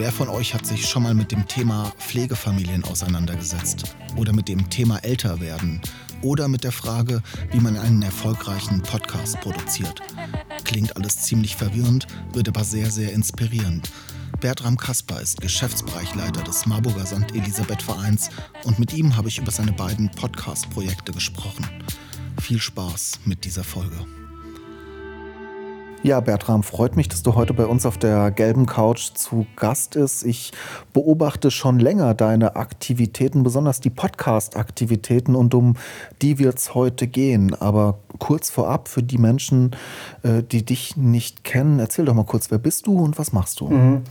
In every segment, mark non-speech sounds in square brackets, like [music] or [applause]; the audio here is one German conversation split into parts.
Wer von euch hat sich schon mal mit dem Thema Pflegefamilien auseinandergesetzt? Oder mit dem Thema Älterwerden? Oder mit der Frage, wie man einen erfolgreichen Podcast produziert? Klingt alles ziemlich verwirrend, wird aber sehr, sehr inspirierend. Bertram Kasper ist Geschäftsbereichleiter des Marburger St. Elisabeth Vereins und mit ihm habe ich über seine beiden Podcast-Projekte gesprochen. Viel Spaß mit dieser Folge. Ja, Bertram, freut mich, dass du heute bei uns auf der gelben Couch zu Gast ist. Ich beobachte schon länger deine Aktivitäten, besonders die Podcast-Aktivitäten und um die wird es heute gehen. Aber kurz vorab für die Menschen, äh, die dich nicht kennen, erzähl doch mal kurz, wer bist du und was machst du? Mhm.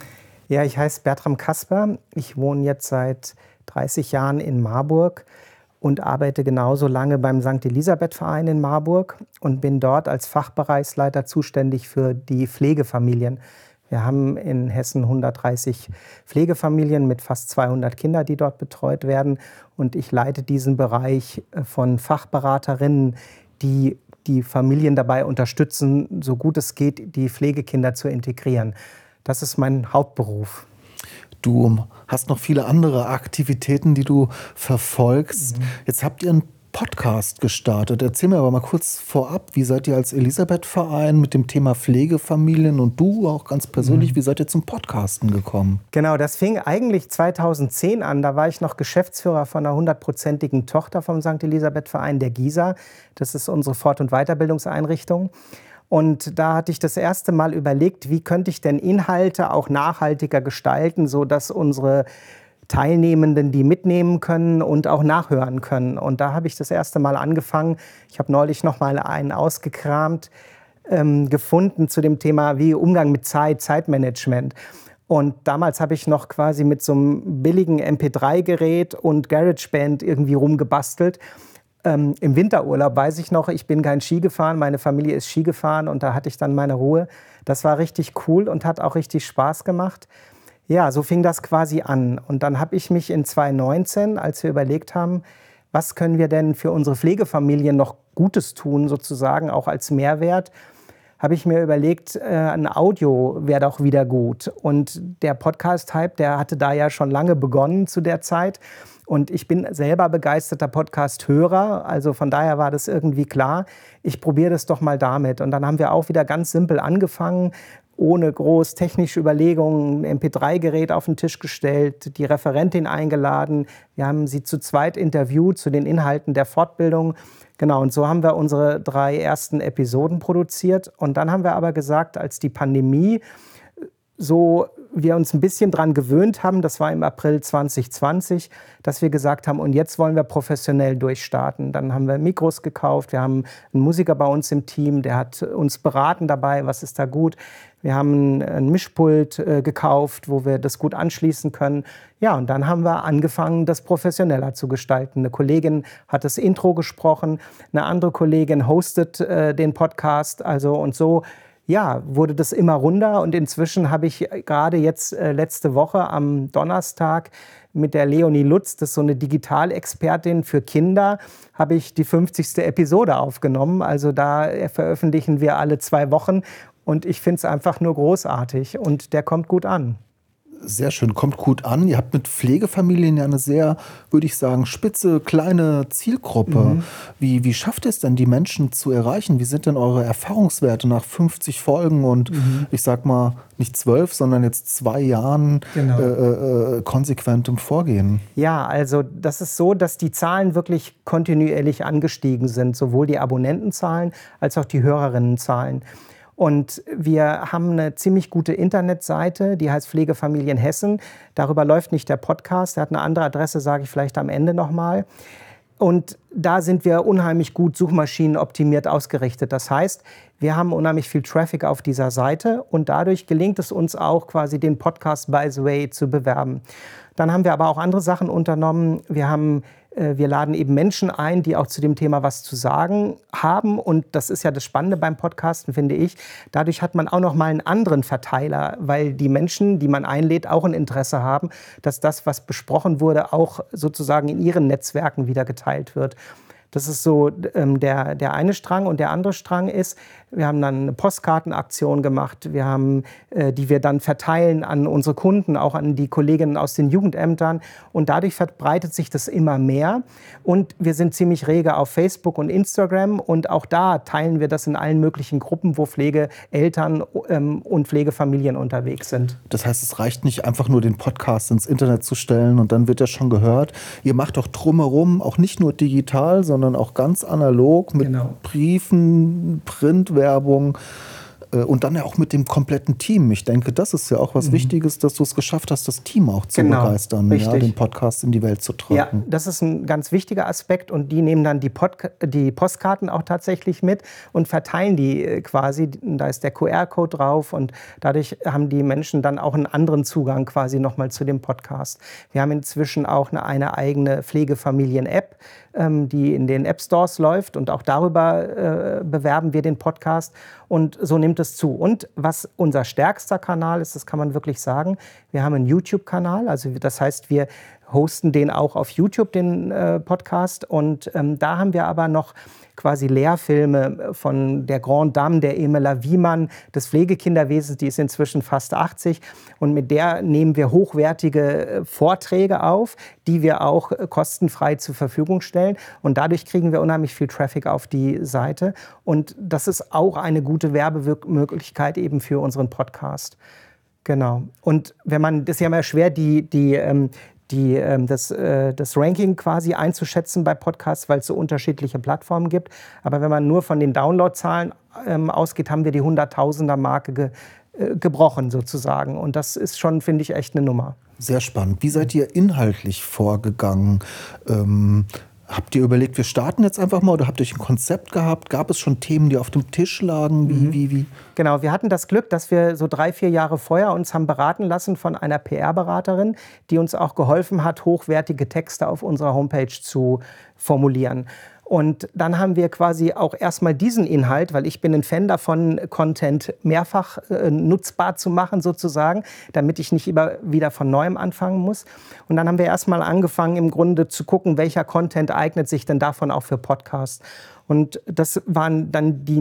Ja, ich heiße Bertram Kasper. Ich wohne jetzt seit 30 Jahren in Marburg und arbeite genauso lange beim St. Elisabeth Verein in Marburg und bin dort als Fachbereichsleiter zuständig für die Pflegefamilien. Wir haben in Hessen 130 Pflegefamilien mit fast 200 Kindern, die dort betreut werden. Und ich leite diesen Bereich äh, von Fachberaterinnen, die die Familien dabei unterstützen, so gut es geht, die Pflegekinder zu integrieren. Das ist mein Hauptberuf. Du hast noch viele andere Aktivitäten, die du verfolgst. Mhm. Jetzt habt ihr einen Podcast gestartet. Erzähl mir aber mal kurz vorab, wie seid ihr als Elisabeth-Verein mit dem Thema Pflegefamilien und du auch ganz persönlich, mhm. wie seid ihr zum Podcasten gekommen? Genau, das fing eigentlich 2010 an. Da war ich noch Geschäftsführer von einer hundertprozentigen Tochter vom St. Elisabeth-Verein, der GISA. Das ist unsere Fort- und Weiterbildungseinrichtung. Und da hatte ich das erste Mal überlegt, wie könnte ich denn Inhalte auch nachhaltiger gestalten, sodass unsere Teilnehmenden die mitnehmen können und auch nachhören können. Und da habe ich das erste Mal angefangen. Ich habe neulich noch mal einen ausgekramt ähm, gefunden zu dem Thema wie Umgang mit Zeit, Zeitmanagement. Und damals habe ich noch quasi mit so einem billigen MP3-Gerät und GarageBand irgendwie rumgebastelt ähm, Im Winterurlaub weiß ich noch, ich bin kein Ski gefahren, meine Familie ist Ski gefahren und da hatte ich dann meine Ruhe. Das war richtig cool und hat auch richtig Spaß gemacht. Ja, so fing das quasi an. Und dann habe ich mich in 2019, als wir überlegt haben, was können wir denn für unsere Pflegefamilien noch Gutes tun, sozusagen auch als Mehrwert, habe ich mir überlegt, äh, ein Audio wäre doch wieder gut. Und der Podcast-Hype, der hatte da ja schon lange begonnen zu der Zeit. Und ich bin selber begeisterter Podcast-Hörer, also von daher war das irgendwie klar. Ich probiere das doch mal damit. Und dann haben wir auch wieder ganz simpel angefangen, ohne groß technische Überlegungen ein MP3-Gerät auf den Tisch gestellt, die Referentin eingeladen. Wir haben sie zu zweit interviewt zu den Inhalten der Fortbildung. Genau, und so haben wir unsere drei ersten Episoden produziert. Und dann haben wir aber gesagt, als die Pandemie so wir uns ein bisschen daran gewöhnt haben, das war im April 2020, dass wir gesagt haben, und jetzt wollen wir professionell durchstarten. Dann haben wir Mikros gekauft, wir haben einen Musiker bei uns im Team, der hat uns beraten dabei, was ist da gut. Wir haben ein Mischpult äh, gekauft, wo wir das gut anschließen können. Ja, und dann haben wir angefangen, das professioneller zu gestalten. Eine Kollegin hat das Intro gesprochen, eine andere Kollegin hostet äh, den Podcast. Also und so ja, wurde das immer runder und inzwischen habe ich gerade jetzt äh, letzte Woche am Donnerstag mit der Leonie Lutz, das ist so eine Digitalexpertin für Kinder, habe ich die 50. Episode aufgenommen. Also da äh, veröffentlichen wir alle zwei Wochen und ich finde es einfach nur großartig und der kommt gut an. Sehr schön, kommt gut an. Ihr habt mit Pflegefamilien ja eine sehr, würde ich sagen, spitze, kleine Zielgruppe. Mhm. Wie, wie schafft ihr es denn, die Menschen zu erreichen? Wie sind denn eure Erfahrungswerte nach 50 Folgen und mhm. ich sag mal nicht zwölf, sondern jetzt zwei Jahren genau. äh, äh, äh, konsequentem Vorgehen? Ja, also das ist so, dass die Zahlen wirklich kontinuierlich angestiegen sind, sowohl die Abonnentenzahlen als auch die Hörerinnenzahlen. Und wir haben eine ziemlich gute Internetseite, die heißt Pflegefamilien Hessen. Darüber läuft nicht der Podcast, der hat eine andere Adresse, sage ich vielleicht am Ende nochmal. Und da sind wir unheimlich gut suchmaschinenoptimiert ausgerichtet. Das heißt, wir haben unheimlich viel Traffic auf dieser Seite und dadurch gelingt es uns auch quasi den Podcast by the way zu bewerben. Dann haben wir aber auch andere Sachen unternommen. Wir haben wir laden eben Menschen ein, die auch zu dem Thema was zu sagen haben. Und das ist ja das Spannende beim Podcasten, finde ich. Dadurch hat man auch noch mal einen anderen Verteiler, weil die Menschen, die man einlädt, auch ein Interesse haben, dass das, was besprochen wurde, auch sozusagen in ihren Netzwerken wieder geteilt wird. Das ist so ähm, der, der eine Strang. Und der andere Strang ist, wir haben dann eine Postkartenaktion gemacht, wir haben, äh, die wir dann verteilen an unsere Kunden, auch an die Kolleginnen aus den Jugendämtern. Und dadurch verbreitet sich das immer mehr. Und wir sind ziemlich rege auf Facebook und Instagram. Und auch da teilen wir das in allen möglichen Gruppen, wo Pflegeeltern ähm, und Pflegefamilien unterwegs sind. Das heißt, es reicht nicht einfach nur den Podcast ins Internet zu stellen und dann wird er schon gehört. Ihr macht doch drumherum auch nicht nur digital, sondern auch ganz analog mit genau. Briefen, Print, Werbung äh, und dann ja auch mit dem kompletten Team. Ich denke, das ist ja auch was mhm. Wichtiges, dass du es geschafft hast, das Team auch zu genau, begeistern, ja, den Podcast in die Welt zu tragen. Ja, das ist ein ganz wichtiger Aspekt und die nehmen dann die, Podca die Postkarten auch tatsächlich mit und verteilen die äh, quasi. Da ist der QR-Code drauf und dadurch haben die Menschen dann auch einen anderen Zugang quasi nochmal zu dem Podcast. Wir haben inzwischen auch eine, eine eigene Pflegefamilien-App, die in den App Stores läuft. Und auch darüber äh, bewerben wir den Podcast. Und so nimmt es zu. Und was unser stärkster Kanal ist, das kann man wirklich sagen, wir haben einen YouTube-Kanal. Also das heißt, wir hosten den auch auf YouTube, den äh, Podcast. Und ähm, da haben wir aber noch quasi Lehrfilme von der Grand Dame, der Emela Wiemann des Pflegekinderwesens, die ist inzwischen fast 80. Und mit der nehmen wir hochwertige äh, Vorträge auf, die wir auch äh, kostenfrei zur Verfügung stellen. Und dadurch kriegen wir unheimlich viel Traffic auf die Seite. Und das ist auch eine gute Werbemöglichkeit eben für unseren Podcast. Genau. Und wenn man, das ist ja immer schwer, die, die, ähm, die, ähm, das, äh, das Ranking quasi einzuschätzen bei Podcasts, weil es so unterschiedliche Plattformen gibt. Aber wenn man nur von den Downloadzahlen ähm, ausgeht, haben wir die Hunderttausender-Marke ge, äh, gebrochen sozusagen. Und das ist schon, finde ich, echt eine Nummer. Sehr spannend. Wie seid ihr inhaltlich vorgegangen? Ähm, Habt ihr überlegt, wir starten jetzt einfach mal oder habt ihr ein Konzept gehabt? Gab es schon Themen, die auf dem Tisch lagen? Wie, mhm. wie, wie? Genau, wir hatten das Glück, dass wir so drei, vier Jahre vorher uns haben beraten lassen von einer PR-Beraterin, die uns auch geholfen hat, hochwertige Texte auf unserer Homepage zu formulieren. Und dann haben wir quasi auch erstmal diesen Inhalt, weil ich bin ein Fan davon, Content mehrfach äh, nutzbar zu machen sozusagen, damit ich nicht immer wieder von neuem anfangen muss. Und dann haben wir erstmal angefangen, im Grunde zu gucken, welcher Content eignet sich denn davon auch für Podcasts. Und das waren dann die,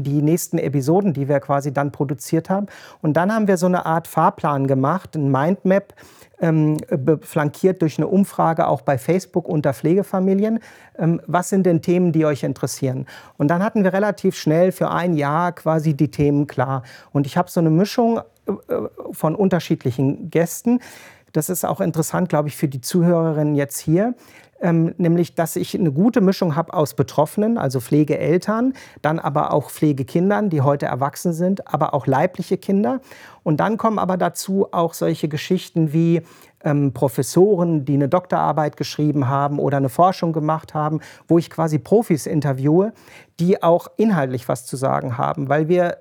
die nächsten Episoden, die wir quasi dann produziert haben. Und dann haben wir so eine Art Fahrplan gemacht, ein Mindmap, ähm, flankiert durch eine Umfrage auch bei Facebook unter Pflegefamilien. Ähm, was sind denn Themen, die euch interessieren? Und dann hatten wir relativ schnell für ein Jahr quasi die Themen klar. Und ich habe so eine Mischung äh, von unterschiedlichen Gästen. Das ist auch interessant, glaube ich, für die Zuhörerinnen jetzt hier ähm, nämlich dass ich eine gute Mischung habe aus Betroffenen, also Pflegeeltern, dann aber auch Pflegekindern, die heute erwachsen sind, aber auch leibliche Kinder. Und dann kommen aber dazu auch solche Geschichten wie ähm, Professoren, die eine Doktorarbeit geschrieben haben oder eine Forschung gemacht haben, wo ich quasi Profis interviewe, die auch inhaltlich was zu sagen haben, weil wir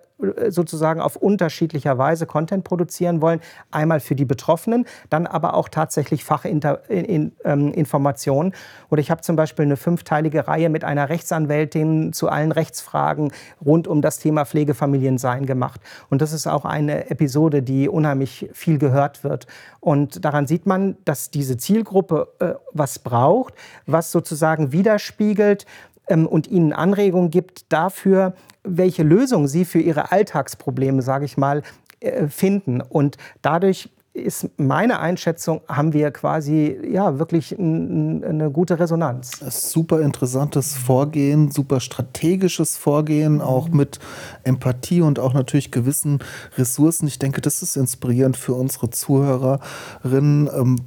sozusagen auf unterschiedlicher Weise Content produzieren wollen. Einmal für die Betroffenen, dann aber auch tatsächlich Fachinformationen. Ähm, Oder ich habe zum Beispiel eine fünfteilige Reihe mit einer Rechtsanwältin zu allen Rechtsfragen rund um das Thema Pflegefamiliensein gemacht. Und das ist auch eine Episode, die unheimlich viel gehört wird. Und daran sieht man, dass diese Zielgruppe äh, was braucht, was sozusagen widerspiegelt, ähm, und ihnen Anregungen gibt dafür, welche Lösung sie für ihre Alltagsprobleme, sage ich mal, äh, finden. Und dadurch ist meine Einschätzung, haben wir quasi ja wirklich eine gute Resonanz. Super interessantes Vorgehen, super strategisches Vorgehen, auch mit Empathie und auch natürlich gewissen Ressourcen. Ich denke, das ist inspirierend für unsere Zuhörerinnen.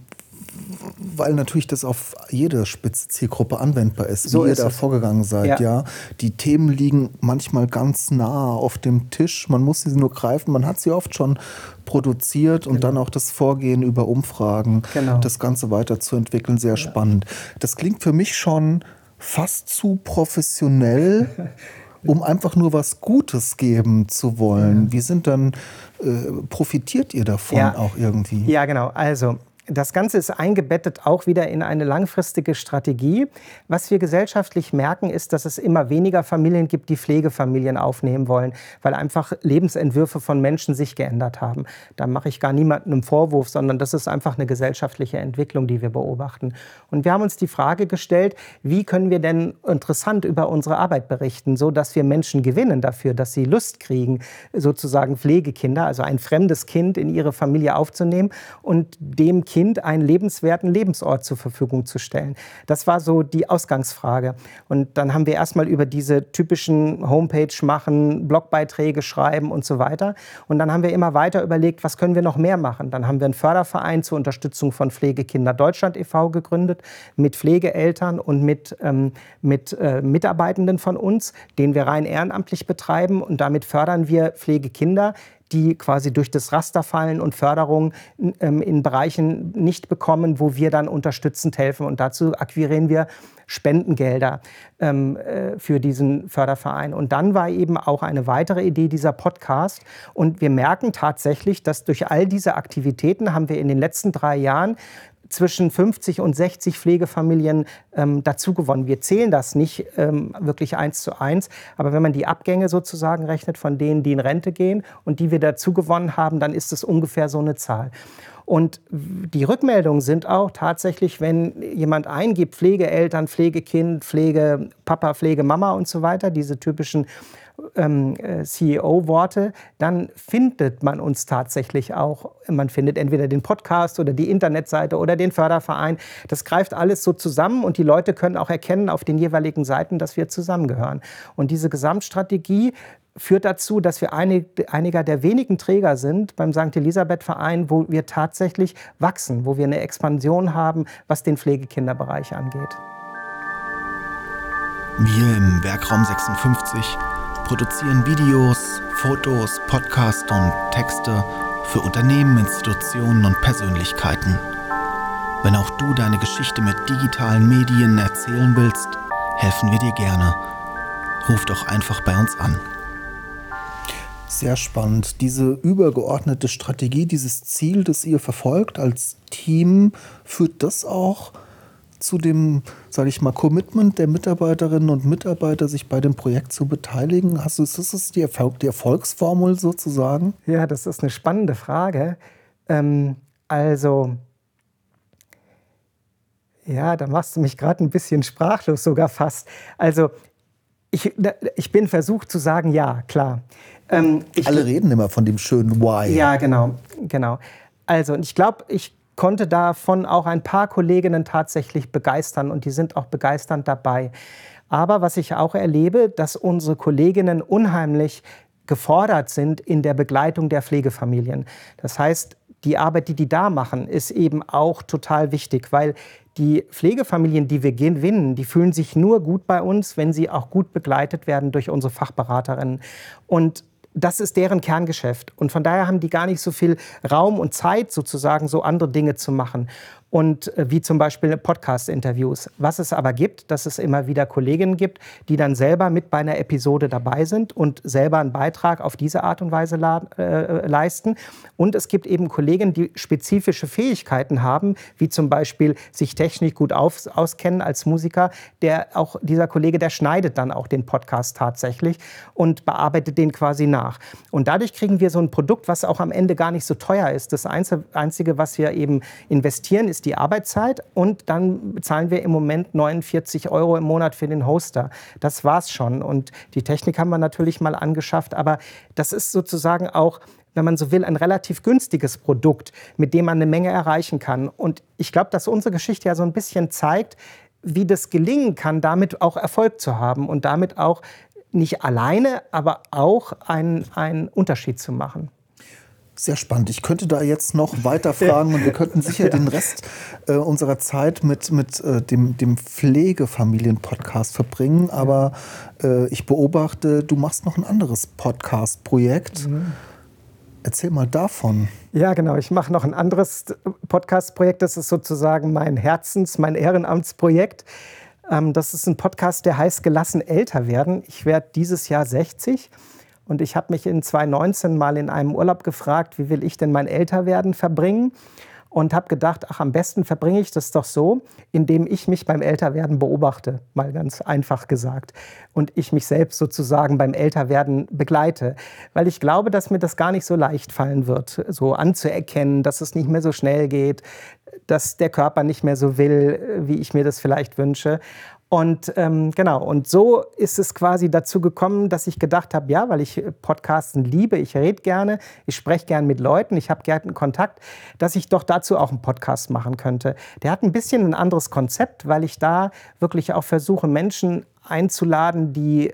Weil natürlich das auf jede Spitze-Zielgruppe anwendbar ist, So wie ihr ist da es. vorgegangen seid. Ja. Ja. Die Themen liegen manchmal ganz nah auf dem Tisch. Man muss sie nur greifen. Man hat sie oft schon produziert und dann auch das Vorgehen über Umfragen, Genau. das Ganze weiterzuentwickeln, sehr spannend. Das klingt für mich schon fast zu professionell. [laughs] Um einfach nur was Gutes geben zu wollen. Wie sind dann, äh, profitiert ihr davon Ja. auch irgendwie? Ja, genau. Also das Ganze ist eingebettet auch wieder in eine langfristige Strategie. Was wir gesellschaftlich merken, ist, dass es immer weniger Familien gibt, die Pflegefamilien aufnehmen wollen, weil einfach Lebensentwürfe von Menschen sich geändert haben. Da mache ich gar niemandem einen Vorwurf, sondern das ist einfach eine gesellschaftliche Entwicklung, die wir beobachten. Und wir haben uns die Frage gestellt, wie können wir denn interessant über unsere Arbeit berichten, so dass wir Menschen gewinnen dafür, dass sie Lust kriegen, sozusagen Pflegekinder, also ein fremdes Kind in ihre Familie aufzunehmen und dem Kind einen lebenswerten Lebensort zur Verfügung zu stellen. Das war so die Ausgangsfrage. Und dann haben wir erstmal über diese typischen Homepage machen, Blogbeiträge schreiben und so weiter. Und dann haben wir immer weiter überlegt, was können wir noch mehr machen. Dann haben wir einen Förderverein zur Unterstützung von Pflegekinder Deutschland e.V. gegründet, mit Pflegeeltern und mit, ähm, mit äh, Mitarbeitenden von uns, den wir rein ehrenamtlich betreiben. Und damit fördern wir Pflegekinder, die quasi durch das Raster fallen und Förderung ähm, in Bereichen nicht bekommen, wo wir dann unterstützend helfen. Und dazu akquirieren wir Spendengelder ähm, äh, für diesen Förderverein. Und dann war eben auch eine weitere Idee dieser Podcast. Und wir merken tatsächlich, dass durch all diese Aktivitäten haben wir in den letzten drei Jahren zwischen 50 und 60 Pflegefamilien ähm, dazugewonnen. Wir zählen das nicht ähm, wirklich eins zu eins, aber wenn man die Abgänge sozusagen rechnet von denen, die in Rente gehen und die wir dazugewonnen haben, dann ist es ungefähr so eine Zahl. Und die Rückmeldungen sind auch tatsächlich, wenn jemand eingibt, Pflegeeltern, Pflegekind, Pflege Papa, Pflege Mama und so weiter, diese typischen ähm, äh, CEO-Worte, dann findet man uns tatsächlich auch. Man findet entweder den Podcast oder die Internetseite oder den Förderverein. Das greift alles so zusammen und die Leute können auch erkennen auf den jeweiligen Seiten, dass wir zusammengehören. Und diese Gesamtstrategie führt dazu, dass wir einig, einiger der wenigen Träger sind beim St. Elisabeth Verein, wo wir tatsächlich wachsen, wo wir eine Expansion haben, was den Pflegekinderbereich angeht. Wir im Werkraum 56 produzieren Videos, Fotos, Podcasts und Texte für Unternehmen, Institutionen und Persönlichkeiten. Wenn auch du deine Geschichte mit digitalen Medien erzählen willst, helfen wir dir gerne. Ruf doch einfach bei uns an. Sehr spannend. Diese übergeordnete Strategie, dieses Ziel, das ihr verfolgt als Team, führt das auch zu dem, sage ich mal, Commitment der Mitarbeiterinnen und Mitarbeiter, sich bei dem Projekt zu beteiligen? Hast du, ist das die, Erfolg, die Erfolgsformel sozusagen? Ja, das ist eine spannende Frage. Ähm, also, ja, da machst du mich gerade ein bisschen sprachlos sogar fast. Also, ich, ich bin versucht zu sagen, ja, klar. Ähm, ich, Alle reden immer von dem schönen Why. Ja, genau, genau. Also, und ich glaube, ich konnte davon auch ein paar Kolleginnen tatsächlich begeistern und die sind auch begeisternd dabei. Aber was ich auch erlebe, dass unsere Kolleginnen unheimlich gefordert sind in der Begleitung der Pflegefamilien. Das heißt, die Arbeit, die die da machen, ist eben auch total wichtig, weil die Pflegefamilien, die wir gewinnen, die fühlen sich nur gut bei uns, wenn sie auch gut begleitet werden durch unsere Fachberaterinnen. Und das ist deren Kerngeschäft. Und von daher haben die gar nicht so viel Raum und Zeit, sozusagen so andere Dinge zu machen. Und äh, wie zum Beispiel Podcast-Interviews. Was es aber gibt, dass es immer wieder Kolleginnen gibt, die dann selber mit bei einer Episode dabei sind und selber einen Beitrag auf diese Art und Weise äh, leisten. Und es gibt eben Kolleginnen, die spezifische Fähigkeiten haben, wie zum Beispiel sich technisch gut auf, auskennen als Musiker. Der auch dieser Kollege, der schneidet dann auch den Podcast tatsächlich und bearbeitet den quasi nach. Und dadurch kriegen wir so ein Produkt, was auch am Ende gar nicht so teuer ist. Das Einzige, was wir eben investieren, ist die Arbeitszeit und dann bezahlen wir im Moment 49 Euro im Monat für den Hoster. Das war's schon. Und die Technik haben wir natürlich mal angeschafft, aber das ist sozusagen auch wenn man so will, ein relativ günstiges Produkt, mit dem man eine Menge erreichen kann. Und ich glaube, dass unsere Geschichte ja so ein bisschen zeigt, wie das gelingen kann, damit auch Erfolg zu haben und damit auch nicht alleine, aber auch einen, einen Unterschied zu machen. Sehr spannend. Ich könnte da jetzt noch weiter fragen und wir könnten sicher [laughs] ja. den Rest äh, unserer Zeit mit, mit äh, dem, dem Pflegefamilien-Podcast verbringen. Aber äh, ich beobachte, du machst noch ein anderes Podcast-Projekt. Mhm. Erzähl mal davon. Ja, genau. Ich mache noch ein anderes Podcast-Projekt. Das ist sozusagen mein Herzens-, mein Ehrenamtsprojekt. Ähm, das ist ein Podcast, der heißt Gelassen älter werden. Ich werde dieses Jahr 60 und ich habe mich in 2019 mal in einem Urlaub gefragt, wie will ich denn mein Älterwerden verbringen? Und habe gedacht, ach, am besten verbringe ich das doch so, indem ich mich beim Älterwerden beobachte, mal ganz einfach gesagt. Und ich mich selbst sozusagen beim Älterwerden begleite. Weil ich glaube, dass mir das gar nicht so leicht fallen wird, so anzuerkennen, dass es nicht mehr so schnell geht, dass der Körper nicht mehr so will, wie ich mir das vielleicht wünsche. Und ähm, genau, und so ist es quasi dazu gekommen, dass ich gedacht habe, ja, weil ich Podcasten liebe, ich rede gerne, ich spreche gerne mit Leuten, ich habe gerne Kontakt, dass ich doch dazu auch einen Podcast machen könnte. Der hat ein bisschen ein anderes Konzept, weil ich da wirklich auch versuche, Menschen einzuladen, die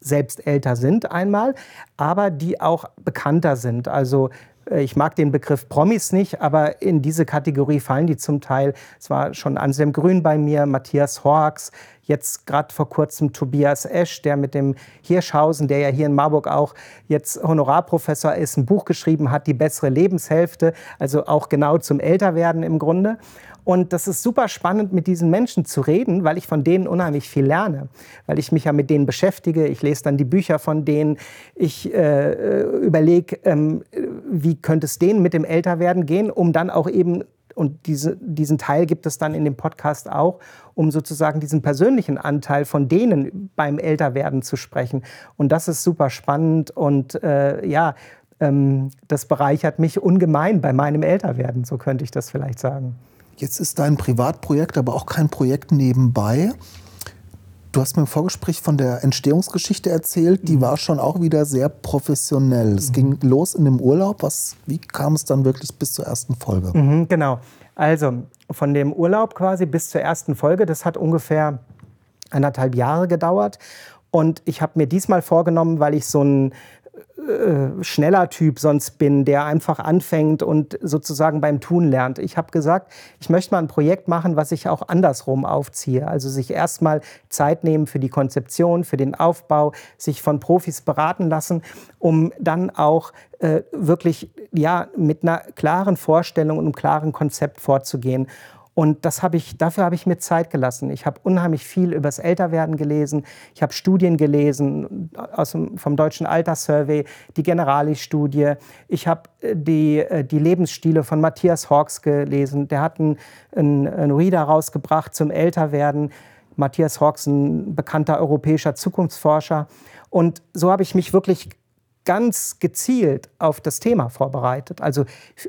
selbst älter sind einmal, aber die auch bekannter sind. Also äh, ich mag den Begriff Promis nicht, aber in diese Kategorie fallen die zum Teil. Es war schon Anselm Grün bei mir, Matthias Horks, jetzt gerade vor kurzem Tobias Esch, der mit dem Hirschhausen, der ja hier in Marburg auch jetzt Honorarprofessor ist, ein Buch geschrieben hat, Die bessere Lebenshälfte, also auch genau zum Älterwerden im Grunde. Und das ist super spannend, mit diesen Menschen zu reden, weil ich von denen unheimlich viel lerne. Weil ich mich ja mit denen beschäftige. Ich lese dann die Bücher von denen. Ich äh, äh überlege, ähm, wie könnte es denen mit dem Älterwerden gehen, um dann auch eben und diese, diesen Teil gibt es dann in dem Podcast auch, um sozusagen diesen persönlichen Anteil von denen beim Älterwerden zu sprechen. Und das ist super spannend und äh, ja, ähm, das bereichert mich ungemein bei meinem Älterwerden, so könnte ich das vielleicht sagen. Jetzt ist dein Privatprojekt aber auch kein Projekt nebenbei. Du hast mir im Vorgespräch von der Entstehungsgeschichte erzählt, die mhm. war schon auch wieder sehr professionell. Es mhm. ging los in dem Urlaub. Was, wie kam es dann wirklich bis zur ersten Folge? Mhm, genau. Also von dem Urlaub quasi bis zur ersten Folge, das hat ungefähr anderthalb Jahre gedauert. Und ich habe mir diesmal vorgenommen, weil ich so ein äh, schneller Typ sonst bin, der einfach anfängt und sozusagen beim Tun lernt. Ich habe gesagt, ich möchte mal ein Projekt machen, was ich auch andersrum aufziehe. Also sich erstmal Zeit nehmen für die Konzeption, für den Aufbau, sich von Profis beraten lassen, um dann auch äh, wirklich ja, mit einer klaren Vorstellung und einem klaren Konzept vorzugehen. Und das habe ich, dafür habe ich mir Zeit gelassen. Ich habe unheimlich viel über das Älterwerden gelesen. Ich habe Studien gelesen aus dem, vom Deutschen Alterssurvey, die Generali-Studie. Ich habe äh, die, äh, die Lebensstile von Matthias Hawks gelesen. Der hat einen, einen Reader rausgebracht zum Älterwerden. Matthias Hawks, ein bekannter europäischer Zukunftsforscher. Und so habe ich mich wirklich ganz gezielt auf das Thema vorbereitet. Also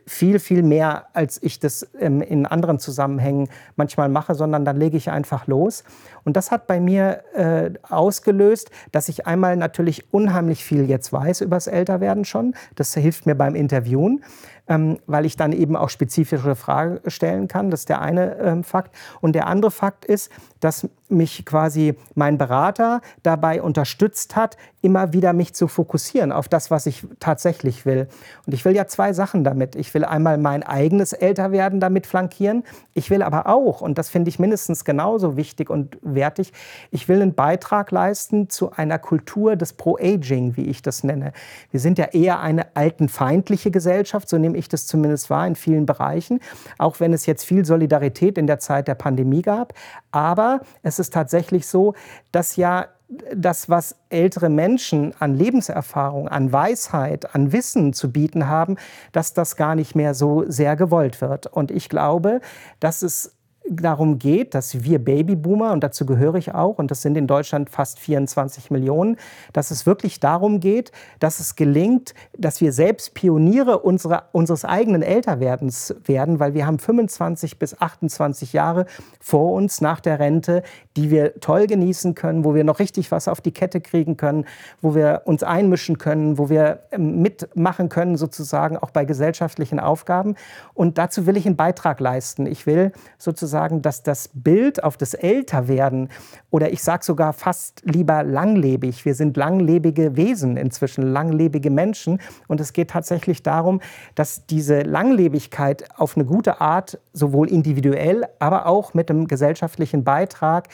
viel, viel mehr, als ich das ähm, in anderen Zusammenhängen manchmal mache, sondern dann lege ich einfach los. Und das hat bei mir äh, ausgelöst, dass ich einmal natürlich unheimlich viel jetzt weiß über das Älterwerden schon. Das hilft mir beim Interviewen ähm, weil ich dann eben auch spezifische Fragen stellen kann. Das ist der eine ähm, Fakt. Und der andere Fakt ist, dass mich quasi mein Berater dabei unterstützt hat, immer wieder mich zu fokussieren auf das, was ich tatsächlich will. Und ich will ja zwei Sachen damit. Ich will einmal mein eigenes Älterwerden damit flankieren. Ich will aber auch, und das finde ich mindestens genauso wichtig und wertig, ich will einen Beitrag leisten zu einer Kultur des Pro-Aging, wie ich das nenne. Wir sind ja eher eine altenfeindliche Gesellschaft, so nehme ich das zumindest wahr in vielen Bereichen, auch wenn es jetzt viel Solidarität in der Zeit der Pandemie gab. Aber es ist tatsächlich so, dass ja das, was ältere Menschen an Lebenserfahrung, an Weisheit, an Wissen zu bieten haben, dass das gar nicht mehr so sehr gewollt wird. Und ich glaube, dass es darum geht, dass wir Babyboomer, und dazu gehöre ich auch, und das sind in Deutschland fast 24 Millionen, dass es wirklich darum geht, dass es gelingt, dass wir selbst Pioniere unserer, unseres eigenen Älterwerdens werden, weil wir haben 25 bis 28 Jahre vor uns nach der Rente, die wir toll genießen können, wo wir noch richtig was auf die Kette kriegen können, wo wir uns einmischen können, wo wir ähm, mitmachen können, sozusagen auch bei gesellschaftlichen Aufgaben. Und dazu will ich einen Beitrag leisten. Ich will sozusagen sozusagen, dass das Bild auf das Älterwerden oder ich sage sogar fast lieber langlebig, wir sind langlebige Wesen inzwischen, langlebige Menschen. Und es geht tatsächlich darum, dass diese Langlebigkeit auf eine gute Art sowohl individuell, aber auch mit einem gesellschaftlichen Beitrag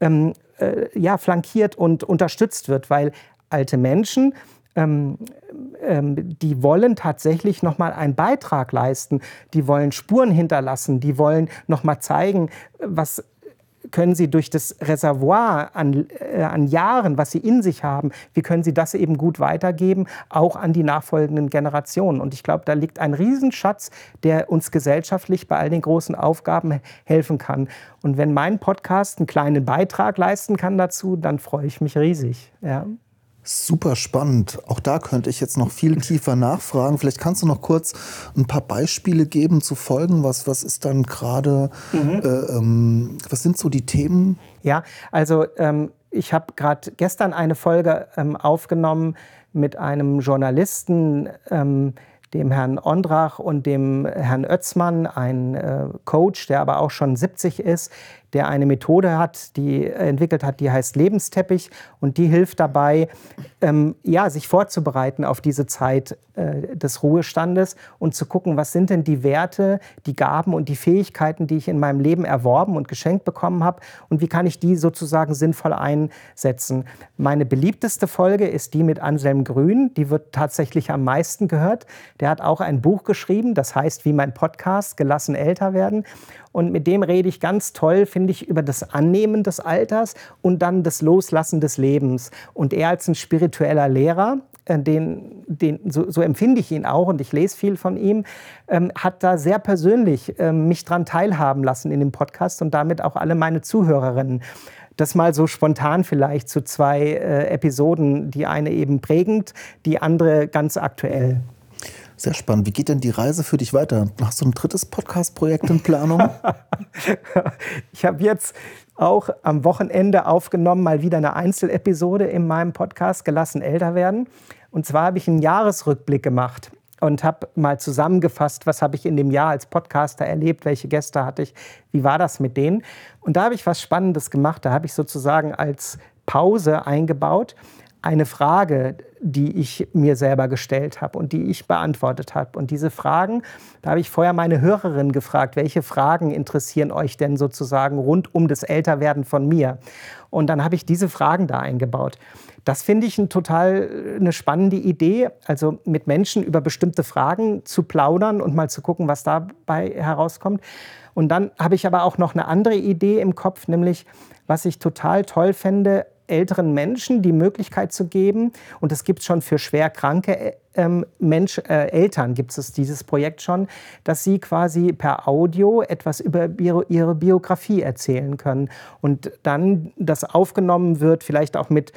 ähm, äh, ja, flankiert und unterstützt wird, weil alte Menschen ähm, ähm, die wollen tatsächlich noch mal einen Beitrag leisten. Die wollen Spuren hinterlassen. Die wollen noch mal zeigen, was können sie durch das Reservoir an, äh, an Jahren, was sie in sich haben, wie können sie das eben gut weitergeben, auch an die nachfolgenden Generationen. Und ich glaube, da liegt ein Riesenschatz, der uns gesellschaftlich bei all den großen Aufgaben helfen kann. Und wenn mein Podcast einen kleinen Beitrag leisten kann dazu, dann freue ich mich riesig. Ja. Super spannend. Auch da könnte ich jetzt noch viel [laughs] tiefer nachfragen. Vielleicht kannst du noch kurz ein paar Beispiele geben zu Folgen. Was, was ist dann gerade, mhm. äh, ähm, was sind so die Themen? Ja, also ähm, ich habe gerade gestern eine Folge ähm, aufgenommen mit einem Journalisten, ähm, dem Herrn Ondrach und dem Herrn Oetzmann, ein äh, Coach, der aber auch schon 70 ist, der eine Methode hat, die entwickelt hat, die heißt Lebensteppich und die hilft dabei, ähm, ja, sich vorzubereiten auf diese Zeit äh, des Ruhestandes und zu gucken, was sind denn die Werte, die Gaben und die Fähigkeiten, die ich in meinem Leben erworben und geschenkt bekommen habe und wie kann ich die sozusagen sinnvoll einsetzen. Meine beliebteste Folge ist die mit Anselm Grün, die wird tatsächlich am meisten gehört. Der hat auch ein Buch geschrieben, das heißt wie mein Podcast, Gelassen älter werden. Und mit dem rede ich ganz toll, finde ich, über das Annehmen des Alters und dann das Loslassen des Lebens. Und er als ein spiritueller Lehrer, äh, den, den, so, so, empfinde ich ihn auch und ich lese viel von ihm, ähm, hat da sehr persönlich ähm, mich dran teilhaben lassen in dem Podcast und damit auch alle meine Zuhörerinnen. Das mal so spontan vielleicht zu zwei äh, Episoden, die eine eben prägend, die andere ganz aktuell. Sehr spannend. Wie geht denn die Reise für dich weiter? Hast du ein drittes Podcast-Projekt in Planung? [laughs] ich habe jetzt auch am Wochenende aufgenommen, mal wieder eine Einzelepisode in meinem Podcast Gelassen älter werden. Und zwar habe ich einen Jahresrückblick gemacht und habe mal zusammengefasst, was habe ich in dem Jahr als Podcaster erlebt, welche Gäste hatte ich, wie war das mit denen. Und da habe ich was Spannendes gemacht. Da habe ich sozusagen als Pause eingebaut eine Frage, die ich mir selber gestellt habe und die ich beantwortet habe. Und diese Fragen, da habe ich vorher meine Hörerin gefragt, welche Fragen interessieren euch denn sozusagen rund um das Älterwerden von mir? Und dann habe ich diese Fragen da eingebaut. Das finde ich ein total eine spannende Idee, also mit Menschen über bestimmte Fragen zu plaudern und mal zu gucken, was dabei herauskommt. Und dann habe ich aber auch noch eine andere Idee im Kopf, nämlich was ich total toll fände, älteren Menschen die Möglichkeit zu geben, und das gibt es schon für schwer kranke äh, ähm, Mensch, äh, Eltern, gibt es dieses Projekt schon, dass sie quasi per Audio etwas über Bio, ihre Biografie erzählen können. Und dann das aufgenommen wird, vielleicht auch mit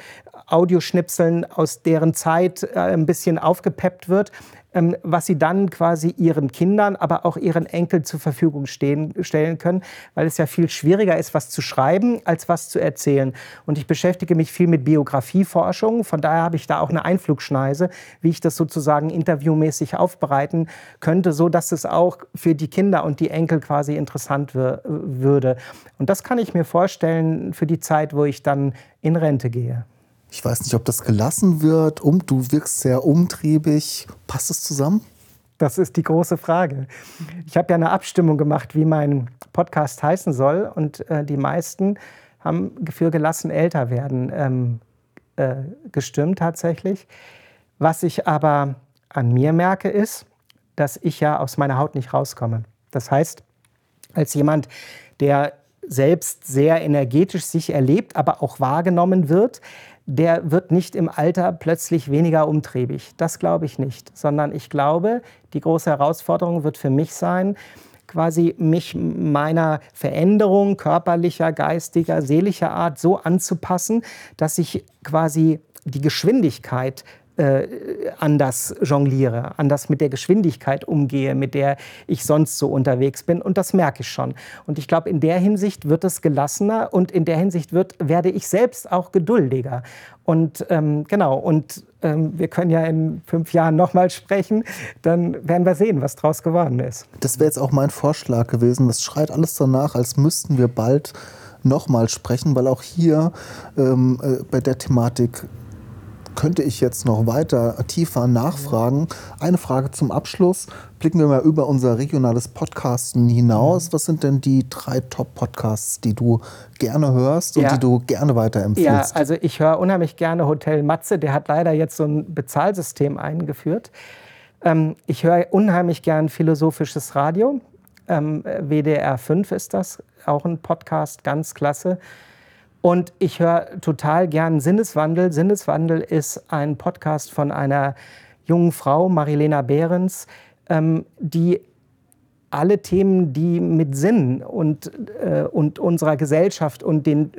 Audioschnipseln aus deren Zeit äh, ein bisschen aufgepeppt wird, ähm, was sie dann quasi ihren Kindern, aber auch ihren Enkeln zur Verfügung stehen, stellen können, weil es ja viel schwieriger ist, was zu schreiben, als was zu erzählen. Und ich beschäftige mich viel mit Biografieforschung, von daher habe ich da auch eine Einflugschneise, wie ich das sozusagen interviewmäßig aufbereiten könnte, so dass es auch für die Kinder und die Enkel quasi interessant würde. Und das kann ich mir vorstellen für die Zeit, wo ich dann in Rente gehe. Ich weiß nicht, ob das gelassen wird. Um, du wirkst sehr umtriebig. Passt es zusammen? Das ist die große Frage. Ich habe ja eine Abstimmung gemacht, wie mein Podcast heißen soll. Und äh, die meisten haben für gelassen älter werden ähm, äh, gestimmt tatsächlich. Was ich aber an mir merke, ist, dass ich ja aus meiner Haut nicht rauskomme. Das heißt, als jemand, der selbst sehr energetisch sich erlebt, aber auch wahrgenommen wird, der wird nicht im Alter plötzlich weniger umtriebig. Das glaube ich nicht, sondern ich glaube, die große Herausforderung wird für mich sein, quasi mich meiner Veränderung körperlicher, geistiger, seelischer Art so anzupassen, dass ich quasi die Geschwindigkeit anders jongliere, anders mit der Geschwindigkeit umgehe, mit der ich sonst so unterwegs bin. Und das merke ich schon. Und ich glaube, in der Hinsicht wird es gelassener und in der Hinsicht wird, werde ich selbst auch geduldiger. Und ähm, genau, und ähm, wir können ja in fünf Jahren nochmal sprechen, dann werden wir sehen, was draus geworden ist. Das wäre jetzt auch mein Vorschlag gewesen. Das schreit alles danach, als müssten wir bald nochmal sprechen, weil auch hier ähm, äh, bei der Thematik könnte ich jetzt noch weiter tiefer nachfragen. Eine Frage zum Abschluss. Blicken wir mal über unser regionales Podcasten hinaus. Was sind denn die drei Top-Podcasts, die du gerne hörst und Ja. die du gerne Ja, weiterempfiehlst? also ich höre unheimlich gerne Hotel Matze. Der hat leider jetzt so ein Bezahlsystem eingeführt. Ähm, ich höre unheimlich gern philosophisches Radio. Ähm, WDR 5 ist das, auch ein Podcast, ganz klasse. Und ich höre total gern Sinneswandel. Sinneswandel ist ein Podcast von einer jungen Frau, Marilena Behrens, ähm, die alle Themen, die mit Sinn und, äh, und unserer Gesellschaft und den,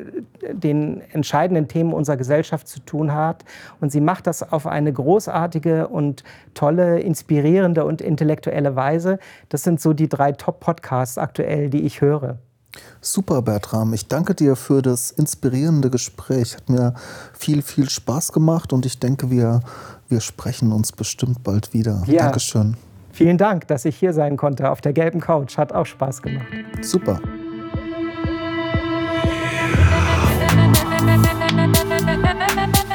den entscheidenden Themen unserer Gesellschaft zu tun hat. Und sie macht das auf eine großartige und tolle, inspirierende und intellektuelle Weise. Das sind so die drei Top-Podcasts aktuell, die ich höre. Super, Bertram. Ich danke dir für das inspirierende Gespräch. Hat mir viel, viel Spaß gemacht und ich denke, wir, wir sprechen uns bestimmt bald wieder. Ja. Dankeschön. Vielen Dank, dass ich hier sein konnte auf der gelben Couch. Hat auch Spaß gemacht. Super.